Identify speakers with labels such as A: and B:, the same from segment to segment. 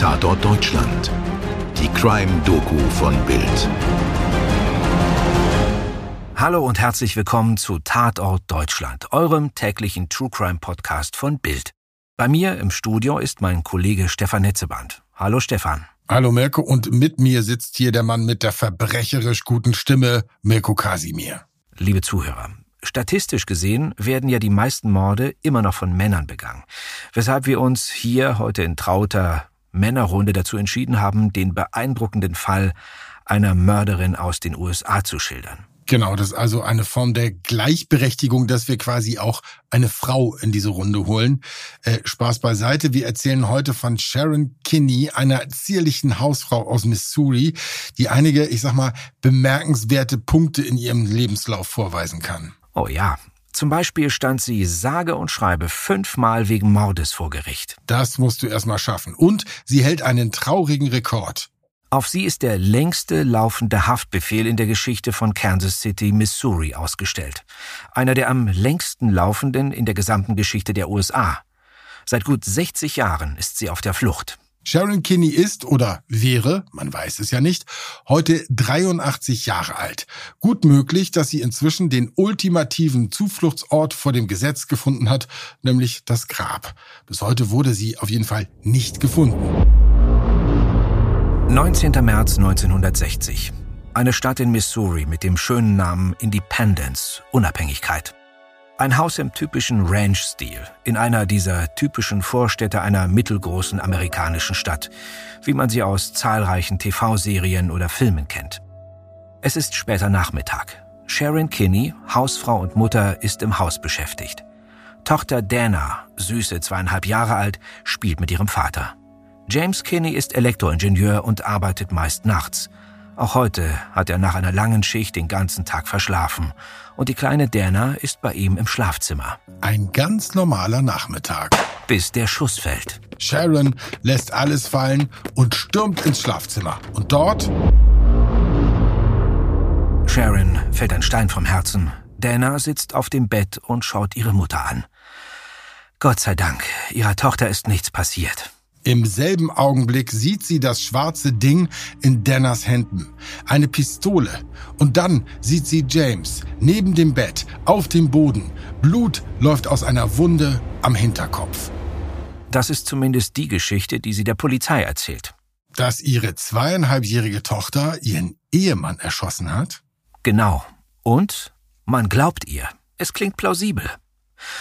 A: Tatort Deutschland. Die Crime-Doku von Bild.
B: Hallo und herzlich willkommen zu Tatort Deutschland, eurem täglichen True Crime Podcast von Bild. Bei mir im Studio ist mein Kollege Stefan Netzeband. Hallo Stefan.
C: Hallo Mirko und mit mir sitzt hier der Mann mit der verbrecherisch guten Stimme, Mirko Kasimir.
B: Liebe Zuhörer, Statistisch gesehen werden ja die meisten Morde immer noch von Männern begangen, weshalb wir uns hier heute in trauter Männerrunde dazu entschieden haben, den beeindruckenden Fall einer Mörderin aus den USA zu schildern.
C: Genau, das ist also eine Form der Gleichberechtigung, dass wir quasi auch eine Frau in diese Runde holen. Äh, Spaß beiseite. Wir erzählen heute von Sharon Kinney, einer zierlichen Hausfrau aus Missouri, die einige, ich sag mal, bemerkenswerte Punkte in ihrem Lebenslauf vorweisen kann.
B: Oh ja, zum Beispiel stand sie sage und schreibe fünfmal wegen Mordes vor Gericht.
C: Das musst du erstmal schaffen. Und sie hält einen traurigen Rekord.
B: Auf sie ist der längste laufende Haftbefehl in der Geschichte von Kansas City, Missouri ausgestellt. Einer der am längsten laufenden in der gesamten Geschichte der USA. Seit gut 60 Jahren ist sie auf der Flucht.
C: Sharon Kinney ist oder wäre, man weiß es ja nicht, heute 83 Jahre alt. Gut möglich, dass sie inzwischen den ultimativen Zufluchtsort vor dem Gesetz gefunden hat, nämlich das Grab. Bis heute wurde sie auf jeden Fall nicht gefunden.
B: 19. März 1960. Eine Stadt in Missouri mit dem schönen Namen Independence, Unabhängigkeit. Ein Haus im typischen Ranch-Stil, in einer dieser typischen Vorstädte einer mittelgroßen amerikanischen Stadt, wie man sie aus zahlreichen TV-Serien oder Filmen kennt. Es ist später Nachmittag. Sharon Kinney, Hausfrau und Mutter, ist im Haus beschäftigt. Tochter Dana, süße zweieinhalb Jahre alt, spielt mit ihrem Vater. James Kinney ist Elektroingenieur und arbeitet meist nachts. Auch heute hat er nach einer langen Schicht den ganzen Tag verschlafen und die kleine Dana ist bei ihm im Schlafzimmer.
C: Ein ganz normaler Nachmittag.
B: Bis der Schuss fällt.
C: Sharon lässt alles fallen und stürmt ins Schlafzimmer. Und dort...
B: Sharon fällt ein Stein vom Herzen. Dana sitzt auf dem Bett und schaut ihre Mutter an. Gott sei Dank, ihrer Tochter ist nichts passiert.
C: Im selben Augenblick sieht sie das schwarze Ding in Danners Händen. Eine Pistole. Und dann sieht sie James neben dem Bett, auf dem Boden. Blut läuft aus einer Wunde am Hinterkopf.
B: Das ist zumindest die Geschichte, die sie der Polizei erzählt.
C: Dass ihre zweieinhalbjährige Tochter ihren Ehemann erschossen hat?
B: Genau. Und man glaubt ihr. Es klingt plausibel.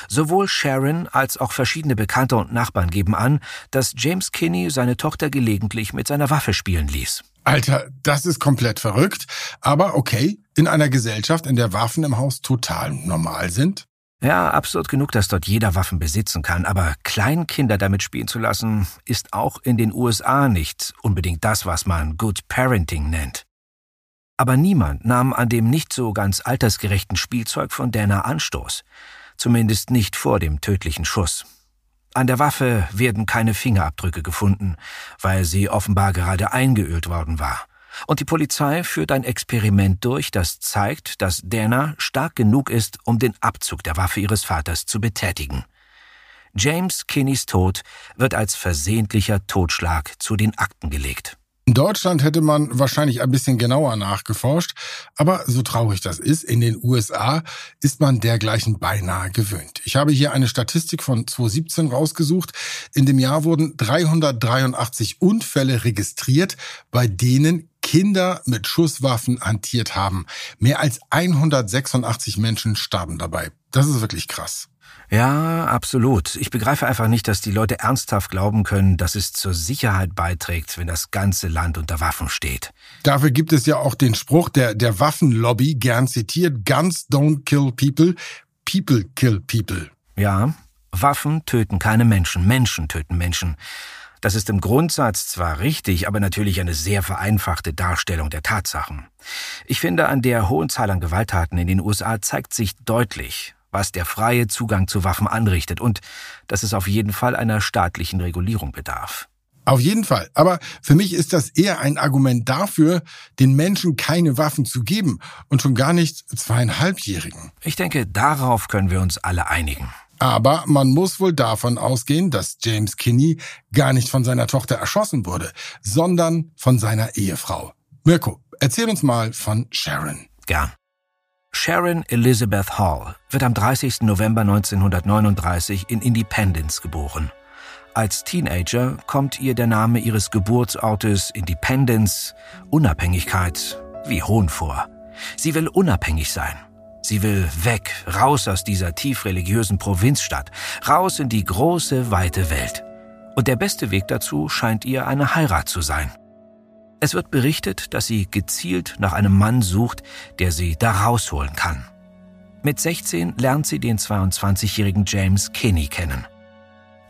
B: Sowohl Sharon als auch verschiedene Bekannte und Nachbarn geben an, dass James Kinney seine Tochter gelegentlich mit seiner Waffe spielen ließ.
C: Alter, das ist komplett verrückt. Aber okay, in einer Gesellschaft, in der Waffen im Haus total normal sind.
B: Ja, absurd genug, dass dort jeder Waffen besitzen kann, aber Kleinkinder damit spielen zu lassen, ist auch in den USA nicht unbedingt das, was man Good Parenting nennt. Aber niemand nahm an dem nicht so ganz altersgerechten Spielzeug von Dana Anstoß zumindest nicht vor dem tödlichen Schuss. An der Waffe werden keine Fingerabdrücke gefunden, weil sie offenbar gerade eingeölt worden war. Und die Polizei führt ein Experiment durch, das zeigt, dass Dana stark genug ist, um den Abzug der Waffe ihres Vaters zu betätigen. James Kinneys Tod wird als versehentlicher Totschlag zu den Akten gelegt.
C: In Deutschland hätte man wahrscheinlich ein bisschen genauer nachgeforscht, aber so traurig das ist, in den USA ist man dergleichen beinahe gewöhnt. Ich habe hier eine Statistik von 2017 rausgesucht. In dem Jahr wurden 383 Unfälle registriert, bei denen Kinder mit Schusswaffen hantiert haben. Mehr als 186 Menschen starben dabei. Das ist wirklich krass.
B: Ja, absolut. Ich begreife einfach nicht, dass die Leute ernsthaft glauben können, dass es zur Sicherheit beiträgt, wenn das ganze Land unter Waffen steht.
C: Dafür gibt es ja auch den Spruch der, der Waffenlobby, gern zitiert, Guns don't kill people, people kill people.
B: Ja, Waffen töten keine Menschen, Menschen töten Menschen. Das ist im Grundsatz zwar richtig, aber natürlich eine sehr vereinfachte Darstellung der Tatsachen. Ich finde, an der hohen Zahl an Gewalttaten in den USA zeigt sich deutlich, was der freie Zugang zu Waffen anrichtet und dass es auf jeden Fall einer staatlichen Regulierung bedarf.
C: Auf jeden Fall. Aber für mich ist das eher ein Argument dafür, den Menschen keine Waffen zu geben und schon gar nicht zweieinhalbjährigen.
B: Ich denke, darauf können wir uns alle einigen.
C: Aber man muss wohl davon ausgehen, dass James Kinney gar nicht von seiner Tochter erschossen wurde, sondern von seiner Ehefrau. Mirko, erzähl uns mal von Sharon.
B: Gern. Sharon Elizabeth Hall wird am 30. November 1939 in Independence geboren. Als Teenager kommt ihr der Name ihres Geburtsortes Independence, Unabhängigkeit, wie Hohn vor. Sie will unabhängig sein. Sie will weg, raus aus dieser tief religiösen Provinzstadt, raus in die große, weite Welt. Und der beste Weg dazu scheint ihr eine Heirat zu sein. Es wird berichtet, dass sie gezielt nach einem Mann sucht, der sie da rausholen kann. Mit 16 lernt sie den 22-jährigen James Kinney kennen.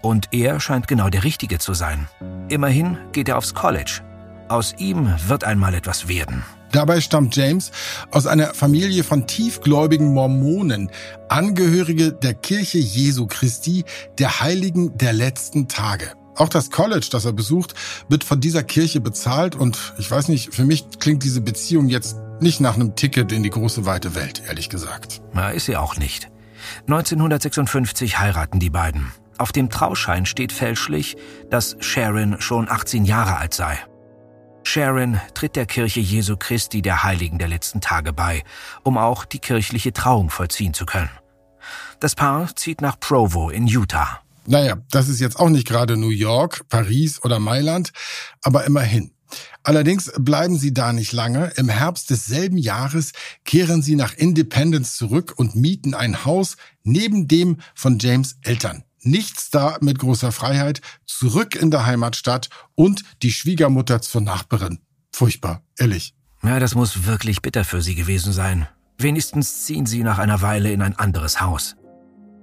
B: Und er scheint genau der Richtige zu sein. Immerhin geht er aufs College. Aus ihm wird einmal etwas werden.
C: Dabei stammt James aus einer Familie von tiefgläubigen Mormonen, Angehörige der Kirche Jesu Christi, der Heiligen der letzten Tage. Auch das College, das er besucht, wird von dieser Kirche bezahlt und ich weiß nicht, für mich klingt diese Beziehung jetzt nicht nach einem Ticket in die große weite Welt, ehrlich gesagt.
B: Na, ist sie auch nicht. 1956 heiraten die beiden. Auf dem Trauschein steht fälschlich, dass Sharon schon 18 Jahre alt sei. Sharon tritt der Kirche Jesu Christi der Heiligen der letzten Tage bei, um auch die kirchliche Trauung vollziehen zu können. Das Paar zieht nach Provo in Utah.
C: Naja, das ist jetzt auch nicht gerade New York, Paris oder Mailand, aber immerhin. Allerdings bleiben sie da nicht lange. Im Herbst desselben Jahres kehren sie nach Independence zurück und mieten ein Haus neben dem von James Eltern nichts da mit großer Freiheit, zurück in der Heimatstadt und die Schwiegermutter zur Nachbarin. Furchtbar, ehrlich.
B: Ja, das muss wirklich bitter für sie gewesen sein. Wenigstens ziehen sie nach einer Weile in ein anderes Haus.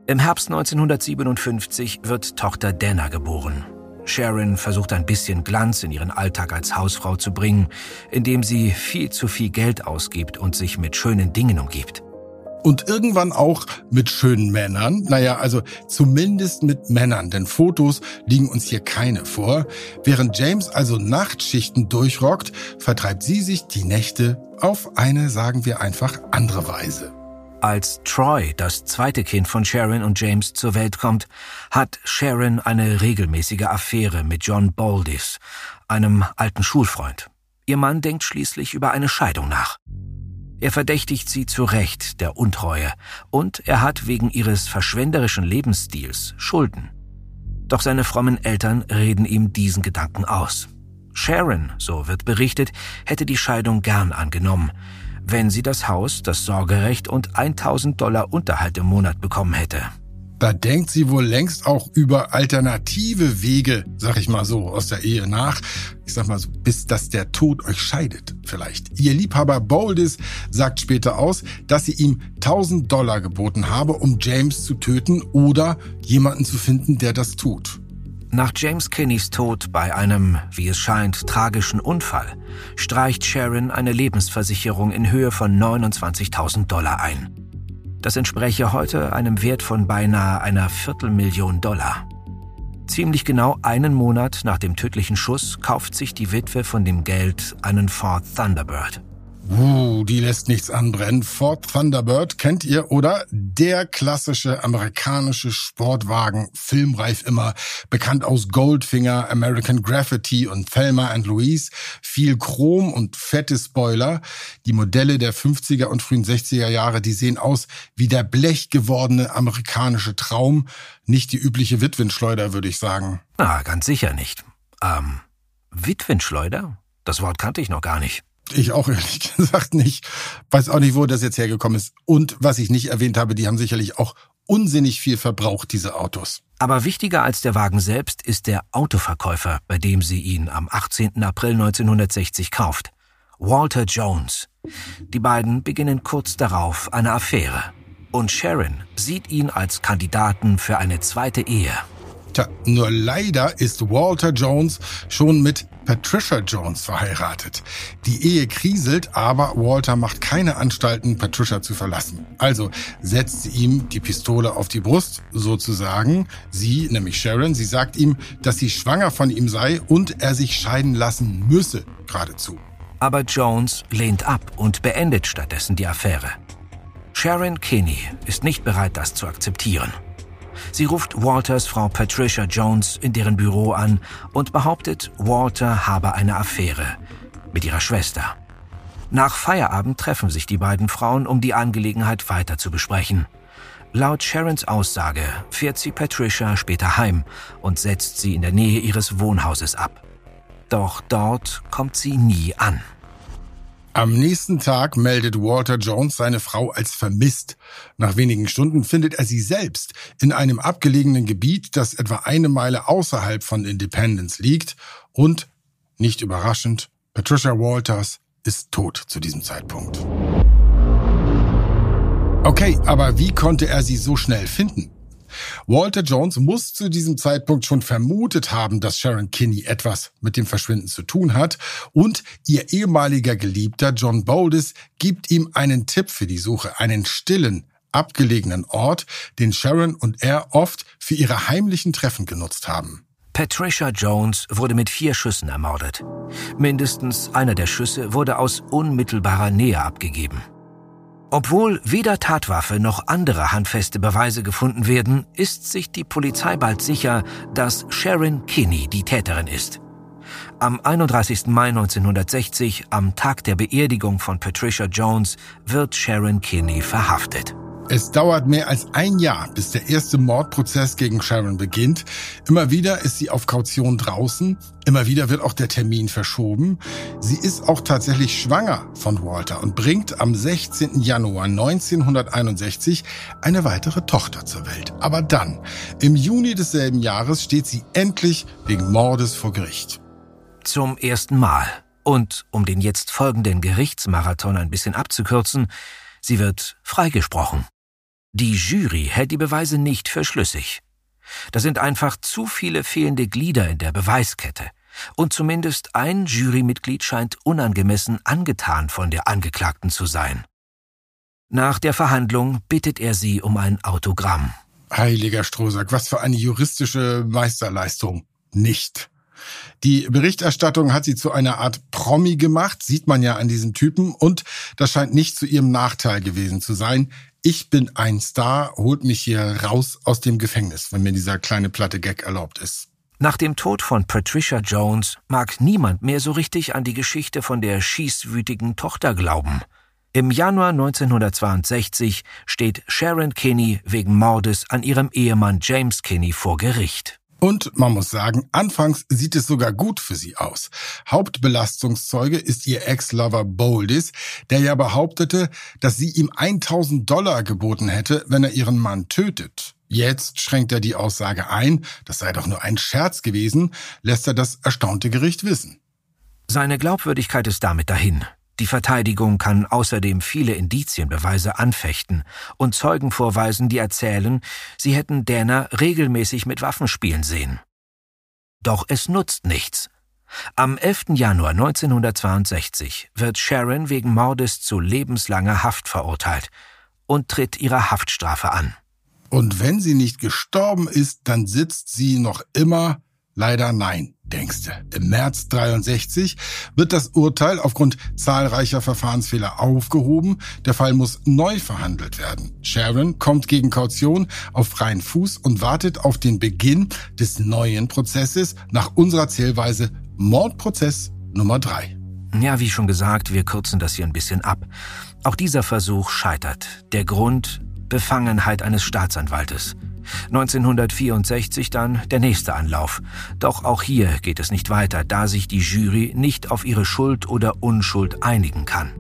B: Im Herbst 1957 wird Tochter Dana geboren. Sharon versucht ein bisschen Glanz in ihren Alltag als Hausfrau zu bringen, indem sie viel zu viel Geld ausgibt und sich mit schönen Dingen umgibt
C: und irgendwann auch mit schönen Männern. Naja, also zumindest mit Männern, denn Fotos liegen uns hier keine vor. Während James also Nachtschichten durchrockt, vertreibt sie sich die Nächte auf eine, sagen wir einfach, andere Weise.
B: Als Troy, das zweite Kind von Sharon und James, zur Welt kommt, hat Sharon eine regelmäßige Affäre mit John Baldis, einem alten Schulfreund. Ihr Mann denkt schließlich über eine Scheidung nach. Er verdächtigt sie zu Recht der Untreue und er hat wegen ihres verschwenderischen Lebensstils Schulden. Doch seine frommen Eltern reden ihm diesen Gedanken aus. Sharon, so wird berichtet, hätte die Scheidung gern angenommen, wenn sie das Haus, das Sorgerecht und 1000 Dollar Unterhalt im Monat bekommen hätte.
C: Da denkt sie wohl längst auch über alternative Wege, sag ich mal so, aus der Ehe nach. Ich sag mal so, bis dass der Tod euch scheidet, vielleicht. Ihr Liebhaber Boldis sagt später aus, dass sie ihm 1000 Dollar geboten habe, um James zu töten oder jemanden zu finden, der das tut.
B: Nach James Kinneys Tod bei einem, wie es scheint, tragischen Unfall streicht Sharon eine Lebensversicherung in Höhe von 29.000 Dollar ein. Das entspräche heute einem Wert von beinahe einer Viertelmillion Dollar. Ziemlich genau einen Monat nach dem tödlichen Schuss kauft sich die Witwe von dem Geld einen Ford Thunderbird.
C: Uh, die lässt nichts anbrennen. Ford Thunderbird kennt ihr, oder? Der klassische amerikanische Sportwagen, filmreif immer, bekannt aus Goldfinger, American Graffiti und Thelma and Louise. Viel Chrom und fette Spoiler. Die Modelle der 50er und frühen 60er Jahre, die sehen aus wie der blechgewordene amerikanische Traum. Nicht die übliche Witwenschleuder, würde ich sagen.
B: Ah, ganz sicher nicht. Ähm, Witwenschleuder? Das Wort kannte ich noch gar nicht.
C: Ich auch ehrlich gesagt nicht. Weiß auch nicht, wo das jetzt hergekommen ist. Und was ich nicht erwähnt habe, die haben sicherlich auch unsinnig viel verbraucht, diese Autos.
B: Aber wichtiger als der Wagen selbst ist der Autoverkäufer, bei dem sie ihn am 18. April 1960 kauft. Walter Jones. Die beiden beginnen kurz darauf eine Affäre. Und Sharon sieht ihn als Kandidaten für eine zweite Ehe.
C: Tja, nur leider ist Walter Jones schon mit Patricia Jones verheiratet. Die Ehe kriselt, aber Walter macht keine Anstalten, Patricia zu verlassen. Also setzt sie ihm die Pistole auf die Brust, sozusagen. Sie, nämlich Sharon, sie sagt ihm, dass sie schwanger von ihm sei und er sich scheiden lassen müsse, geradezu.
B: Aber Jones lehnt ab und beendet stattdessen die Affäre. Sharon Kinney ist nicht bereit, das zu akzeptieren. Sie ruft Walters Frau Patricia Jones in deren Büro an und behauptet, Walter habe eine Affäre mit ihrer Schwester. Nach Feierabend treffen sich die beiden Frauen, um die Angelegenheit weiter zu besprechen. Laut Sharons Aussage fährt sie Patricia später heim und setzt sie in der Nähe ihres Wohnhauses ab. Doch dort kommt sie nie an.
C: Am nächsten Tag meldet Walter Jones seine Frau als vermisst. Nach wenigen Stunden findet er sie selbst in einem abgelegenen Gebiet, das etwa eine Meile außerhalb von Independence liegt. Und, nicht überraschend, Patricia Walters ist tot zu diesem Zeitpunkt. Okay, aber wie konnte er sie so schnell finden? Walter Jones muss zu diesem Zeitpunkt schon vermutet haben, dass Sharon Kinney etwas mit dem Verschwinden zu tun hat und ihr ehemaliger Geliebter John Boldis gibt ihm einen Tipp für die Suche, einen stillen, abgelegenen Ort, den Sharon und er oft für ihre heimlichen Treffen genutzt haben.
B: Patricia Jones wurde mit vier Schüssen ermordet. Mindestens einer der Schüsse wurde aus unmittelbarer Nähe abgegeben. Obwohl weder Tatwaffe noch andere handfeste Beweise gefunden werden, ist sich die Polizei bald sicher, dass Sharon Kinney die Täterin ist. Am 31. Mai 1960, am Tag der Beerdigung von Patricia Jones, wird Sharon Kinney verhaftet.
C: Es dauert mehr als ein Jahr, bis der erste Mordprozess gegen Sharon beginnt. Immer wieder ist sie auf Kaution draußen. Immer wieder wird auch der Termin verschoben. Sie ist auch tatsächlich schwanger von Walter und bringt am 16. Januar 1961 eine weitere Tochter zur Welt. Aber dann, im Juni desselben Jahres, steht sie endlich wegen Mordes vor Gericht.
B: Zum ersten Mal. Und um den jetzt folgenden Gerichtsmarathon ein bisschen abzukürzen, sie wird freigesprochen. Die Jury hält die Beweise nicht für schlüssig. Da sind einfach zu viele fehlende Glieder in der Beweiskette. Und zumindest ein Jurymitglied scheint unangemessen angetan von der Angeklagten zu sein. Nach der Verhandlung bittet er sie um ein Autogramm.
C: Heiliger Strohsack, was für eine juristische Meisterleistung. Nicht. Die Berichterstattung hat sie zu einer Art Promi gemacht, sieht man ja an diesem Typen, und das scheint nicht zu ihrem Nachteil gewesen zu sein. Ich bin ein Star, holt mich hier raus aus dem Gefängnis, wenn mir dieser kleine platte Gag erlaubt ist.
B: Nach dem Tod von Patricia Jones mag niemand mehr so richtig an die Geschichte von der schießwütigen Tochter glauben. Im Januar 1962 steht Sharon Kinney wegen Mordes an ihrem Ehemann James Kinney vor Gericht.
C: Und man muss sagen, anfangs sieht es sogar gut für sie aus. Hauptbelastungszeuge ist ihr Ex-Lover Boldis, der ja behauptete, dass sie ihm 1000 Dollar geboten hätte, wenn er ihren Mann tötet. Jetzt schränkt er die Aussage ein, das sei doch nur ein Scherz gewesen, lässt er das erstaunte Gericht wissen.
B: Seine Glaubwürdigkeit ist damit dahin. Die Verteidigung kann außerdem viele Indizienbeweise anfechten und Zeugen vorweisen, die erzählen, sie hätten Dana regelmäßig mit Waffen spielen sehen. Doch es nutzt nichts. Am 11. Januar 1962 wird Sharon wegen Mordes zu lebenslanger Haft verurteilt und tritt ihre Haftstrafe an.
C: Und wenn sie nicht gestorben ist, dann sitzt sie noch immer Leider nein, denkst du. Im März 63 wird das Urteil aufgrund zahlreicher Verfahrensfehler aufgehoben. Der Fall muss neu verhandelt werden. Sharon kommt gegen Kaution auf freien Fuß und wartet auf den Beginn des neuen Prozesses nach unserer Zählweise Mordprozess Nummer drei.
B: Ja, wie schon gesagt, wir kürzen das hier ein bisschen ab. Auch dieser Versuch scheitert. Der Grund Befangenheit eines Staatsanwaltes. 1964 dann der nächste Anlauf. Doch auch hier geht es nicht weiter, da sich die Jury nicht auf ihre Schuld oder Unschuld einigen kann.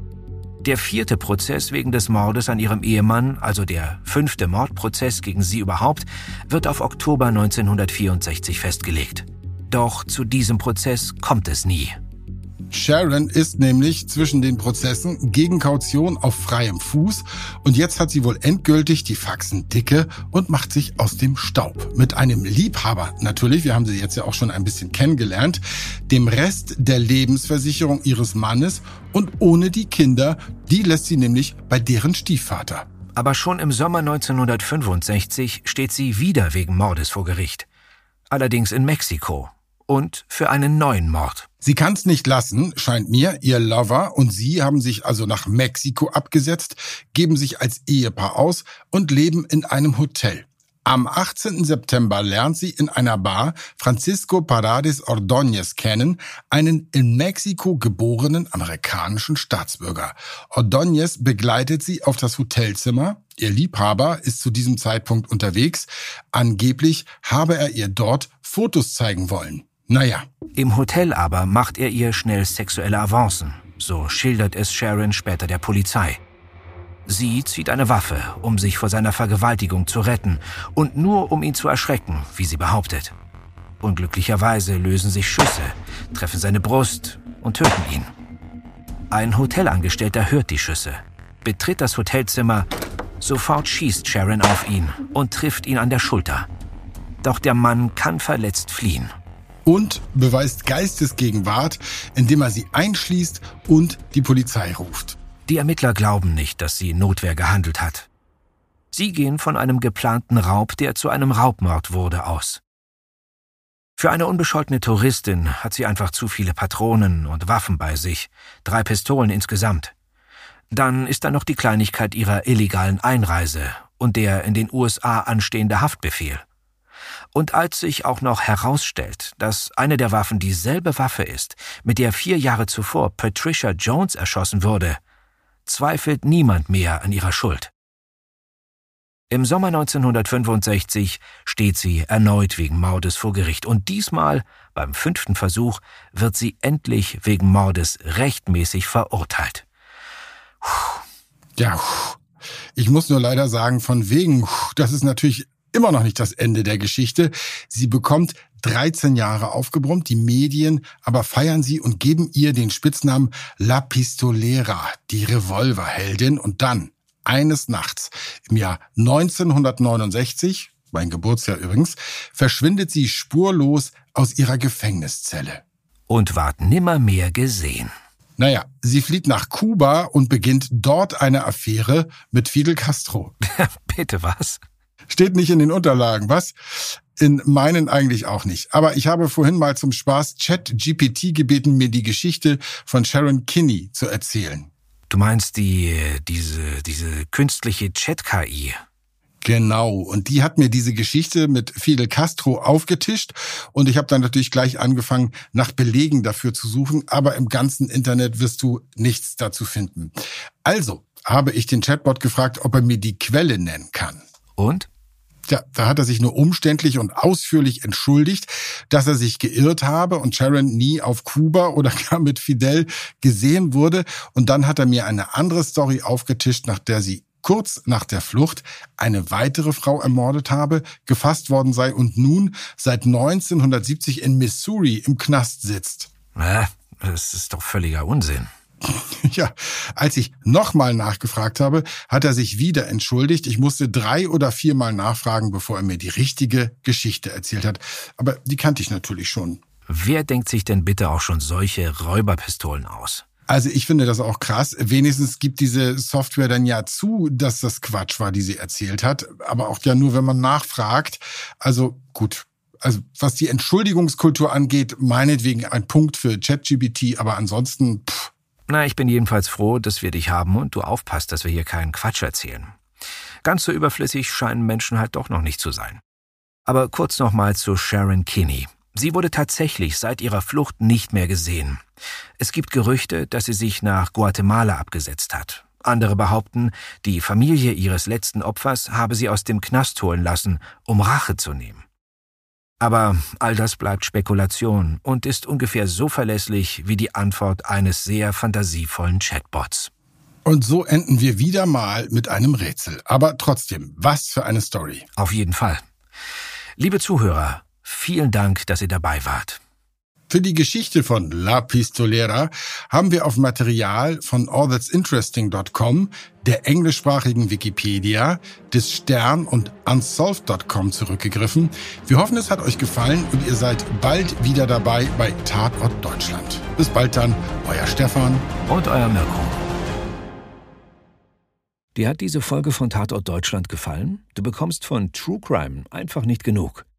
B: Der vierte Prozess wegen des Mordes an ihrem Ehemann, also der fünfte Mordprozess gegen sie überhaupt, wird auf Oktober 1964 festgelegt. Doch zu diesem Prozess kommt es nie.
C: Sharon ist nämlich zwischen den Prozessen gegen Kaution auf freiem Fuß und jetzt hat sie wohl endgültig die Faxen dicke und macht sich aus dem Staub. Mit einem Liebhaber natürlich, wir haben sie jetzt ja auch schon ein bisschen kennengelernt, dem Rest der Lebensversicherung ihres Mannes und ohne die Kinder, die lässt sie nämlich bei deren Stiefvater.
B: Aber schon im Sommer 1965 steht sie wieder wegen Mordes vor Gericht. Allerdings in Mexiko und für einen neuen Mord.
C: Sie kann's nicht lassen, scheint mir. Ihr Lover und sie haben sich also nach Mexiko abgesetzt, geben sich als Ehepaar aus und leben in einem Hotel. Am 18. September lernt sie in einer Bar Francisco Paredes Ordóñez kennen, einen in Mexiko geborenen amerikanischen Staatsbürger. Ordóñez begleitet sie auf das Hotelzimmer. Ihr Liebhaber ist zu diesem Zeitpunkt unterwegs. Angeblich habe er ihr dort Fotos zeigen wollen. Naja.
B: Im Hotel aber macht er ihr schnell sexuelle Avancen. So schildert es Sharon später der Polizei. Sie zieht eine Waffe, um sich vor seiner Vergewaltigung zu retten und nur um ihn zu erschrecken, wie sie behauptet. Unglücklicherweise lösen sich Schüsse, treffen seine Brust und töten ihn. Ein Hotelangestellter hört die Schüsse, betritt das Hotelzimmer, sofort schießt Sharon auf ihn und trifft ihn an der Schulter. Doch der Mann kann verletzt fliehen.
C: Und beweist Geistesgegenwart, indem er sie einschließt und die Polizei ruft.
B: Die Ermittler glauben nicht, dass sie Notwehr gehandelt hat. Sie gehen von einem geplanten Raub, der zu einem Raubmord wurde, aus. Für eine unbescholtene Touristin hat sie einfach zu viele Patronen und Waffen bei sich, drei Pistolen insgesamt. Dann ist da noch die Kleinigkeit ihrer illegalen Einreise und der in den USA anstehende Haftbefehl. Und als sich auch noch herausstellt, dass eine der Waffen dieselbe Waffe ist, mit der vier Jahre zuvor Patricia Jones erschossen wurde, zweifelt niemand mehr an ihrer Schuld. Im Sommer 1965 steht sie erneut wegen Mordes vor Gericht und diesmal, beim fünften Versuch, wird sie endlich wegen Mordes rechtmäßig verurteilt.
C: Puh. Ja, ich muss nur leider sagen, von wegen, das ist natürlich immer noch nicht das Ende der Geschichte. Sie bekommt 13 Jahre aufgebrummt, die Medien aber feiern sie und geben ihr den Spitznamen La Pistolera, die Revolverheldin. Und dann, eines Nachts im Jahr 1969, mein Geburtsjahr übrigens, verschwindet sie spurlos aus ihrer Gefängniszelle.
B: Und ward nimmermehr gesehen.
C: Naja, sie flieht nach Kuba und beginnt dort eine Affäre mit Fidel Castro.
B: Bitte was?
C: Steht nicht in den Unterlagen, was? In meinen eigentlich auch nicht. Aber ich habe vorhin mal zum Spaß Chat-GPT gebeten, mir die Geschichte von Sharon Kinney zu erzählen.
B: Du meinst die, diese, diese künstliche Chat-KI?
C: Genau, und die hat mir diese Geschichte mit Fidel Castro aufgetischt und ich habe dann natürlich gleich angefangen, nach Belegen dafür zu suchen, aber im ganzen Internet wirst du nichts dazu finden. Also habe ich den Chatbot gefragt, ob er mir die Quelle nennen kann.
B: Und?
C: Ja, da hat er sich nur umständlich und ausführlich entschuldigt, dass er sich geirrt habe und Sharon nie auf Kuba oder gar mit Fidel gesehen wurde. Und dann hat er mir eine andere Story aufgetischt, nach der sie kurz nach der Flucht eine weitere Frau ermordet habe, gefasst worden sei und nun seit 1970 in Missouri im Knast sitzt.
B: Das ist doch völliger Unsinn.
C: Ja, als ich nochmal nachgefragt habe, hat er sich wieder entschuldigt. Ich musste drei oder viermal nachfragen, bevor er mir die richtige Geschichte erzählt hat. Aber die kannte ich natürlich schon.
B: Wer denkt sich denn bitte auch schon solche Räuberpistolen aus?
C: Also ich finde das auch krass. Wenigstens gibt diese Software dann ja zu, dass das Quatsch war, die sie erzählt hat. Aber auch ja nur, wenn man nachfragt. Also gut. Also was die Entschuldigungskultur angeht, meinetwegen ein Punkt für ChatGBT, aber ansonsten, pff,
B: na, ich bin jedenfalls froh, dass wir dich haben und du aufpasst, dass wir hier keinen Quatsch erzählen. Ganz so überflüssig scheinen Menschen halt doch noch nicht zu sein. Aber kurz nochmal zu Sharon Kinney. Sie wurde tatsächlich seit ihrer Flucht nicht mehr gesehen. Es gibt Gerüchte, dass sie sich nach Guatemala abgesetzt hat. Andere behaupten, die Familie ihres letzten Opfers habe sie aus dem Knast holen lassen, um Rache zu nehmen. Aber all das bleibt Spekulation und ist ungefähr so verlässlich wie die Antwort eines sehr fantasievollen Chatbots.
C: Und so enden wir wieder mal mit einem Rätsel. Aber trotzdem, was für eine Story.
B: Auf jeden Fall. Liebe Zuhörer, vielen Dank, dass ihr dabei wart.
C: Für die Geschichte von La Pistolera haben wir auf Material von allthat'sinteresting.com, der englischsprachigen Wikipedia, des Stern und unsolved.com zurückgegriffen. Wir hoffen, es hat euch gefallen und ihr seid bald wieder dabei bei Tatort Deutschland. Bis bald dann, euer Stefan
B: und euer Mirko. Dir hat diese Folge von Tatort Deutschland gefallen? Du bekommst von True Crime einfach nicht genug.